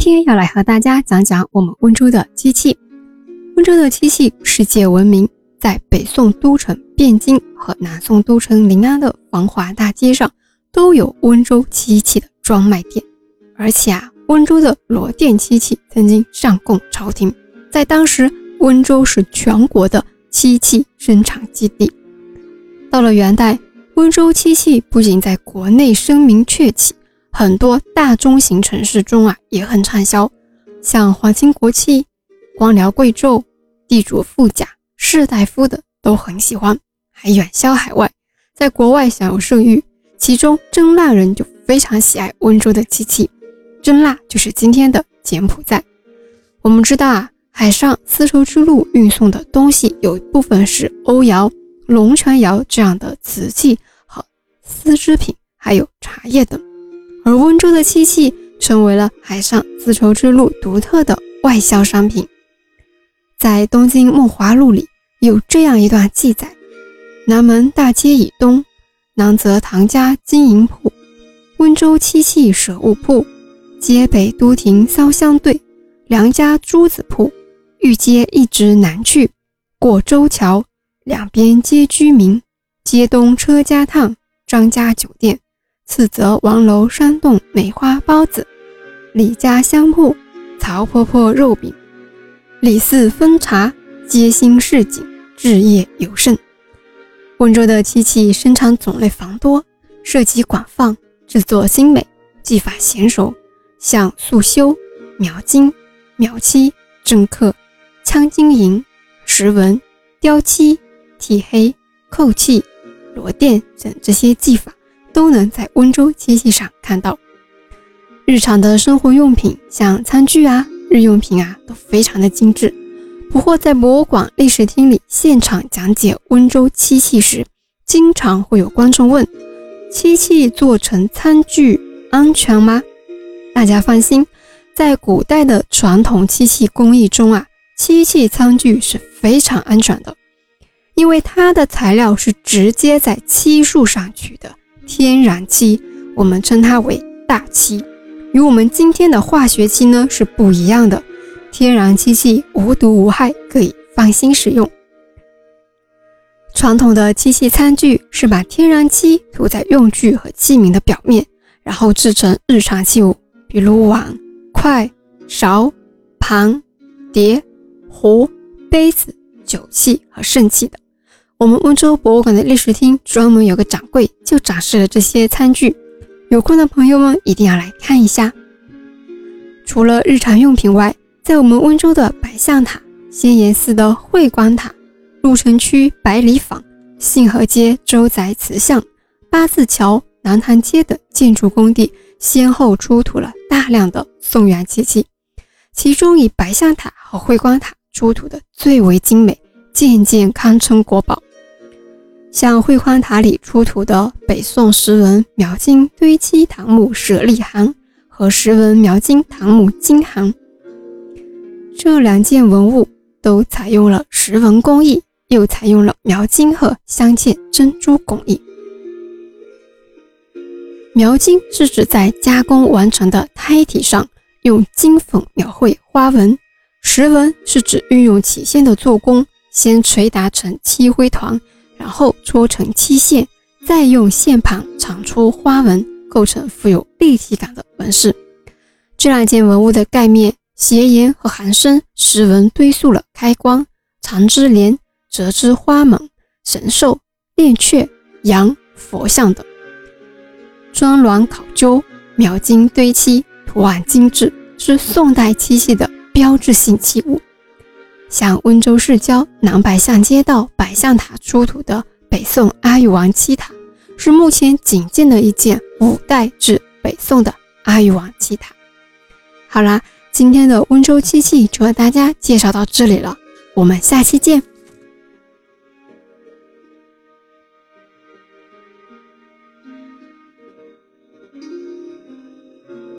今天要来和大家讲讲我们温州的漆器。温州的漆器世界闻名，在北宋都城汴京和南宋都城临安的繁华大街上都有温州漆器的专卖店。而且啊，温州的罗店漆器曾经上供朝廷，在当时，温州是全国的漆器生产基地。到了元代，温州漆器不仅在国内声名鹊起。很多大中型城市中啊也很畅销，像皇亲国戚、官僚贵胄、地主富家、士大夫的都很喜欢，还远销海外，在国外享有盛誉。其中真腊人就非常喜爱温州的漆器，真腊就是今天的柬埔寨。我们知道啊，海上丝绸之路运送的东西有一部分是欧窑、龙泉窑这样的瓷器和丝织品，还有茶叶等。而温州的漆器成为了海上丝绸之路独特的外销商品。在《东京梦华录》里有这样一段记载：南门大街以东，南则唐家金银铺，温州漆器舍物铺；街北都亭骚相对，梁家珠子铺。御街一直南去，过州桥，两边皆居民。街东车家烫，张家酒店。次则王楼山洞梅花包子，李家香铺曹婆婆肉饼，李四分茶，街心市井，日夜有剩。温州的漆器生产种类繁多，涉及广泛，制作精美，技法娴熟，像素修、描金、描漆、镌刻、枪金银、石纹、雕漆、剔黑、扣漆、螺钿等这些技法。都能在温州漆器上看到。日常的生活用品，像餐具啊、日用品啊，都非常的精致。不过，在博物馆历史厅里现场讲解温州漆器时，经常会有观众问：漆器做成餐具安全吗？大家放心，在古代的传统漆器工艺中啊，漆器餐具是非常安全的，因为它的材料是直接在漆树上取的。天然漆，我们称它为大漆，与我们今天的化学漆呢是不一样的。天然漆器无毒无害，可以放心使用。传统的漆器餐具是把天然漆涂在用具和器皿的表面，然后制成日常器物，比如碗、筷、勺、盘、碟、壶、杯子、酒器和盛器等。我们温州博物馆的历史厅专门有个展柜，就展示了这些餐具。有空的朋友们一定要来看一下。除了日常用品外，在我们温州的白象塔、仙岩寺的慧光塔、鹿城区百里坊、信和街周宅祠像、八字桥、南塘街等建筑工地，先后出土了大量的宋元瓷器，其中以白象塔和慧光塔出土的最为精美，件件堪称国宝。像慧光塔里出土的北宋石纹描金堆漆唐木舍利函和石纹描金唐木金函，这两件文物都采用了石纹工艺，又采用了描金和镶嵌珍珠工艺。描金是指在加工完成的胎体上用金粉描绘花纹，石纹是指运用起线的做工，先捶打成漆灰团。然后搓成漆线，再用线盘长出花纹，构成富有立体感的纹饰。这两件文物的盖面、斜沿和函身石纹堆塑了开光、长枝莲、折枝花猛、神兽、炼雀、羊、佛像等，装卵考究，描金堆漆，图案精致，是宋代漆器的标志性器物。像温州市郊南白象街道白象塔出土的北宋阿育王七塔，是目前仅见的一件五代至北宋的阿育王七塔。好啦，今天的温州七器就和大家介绍到这里了，我们下期见。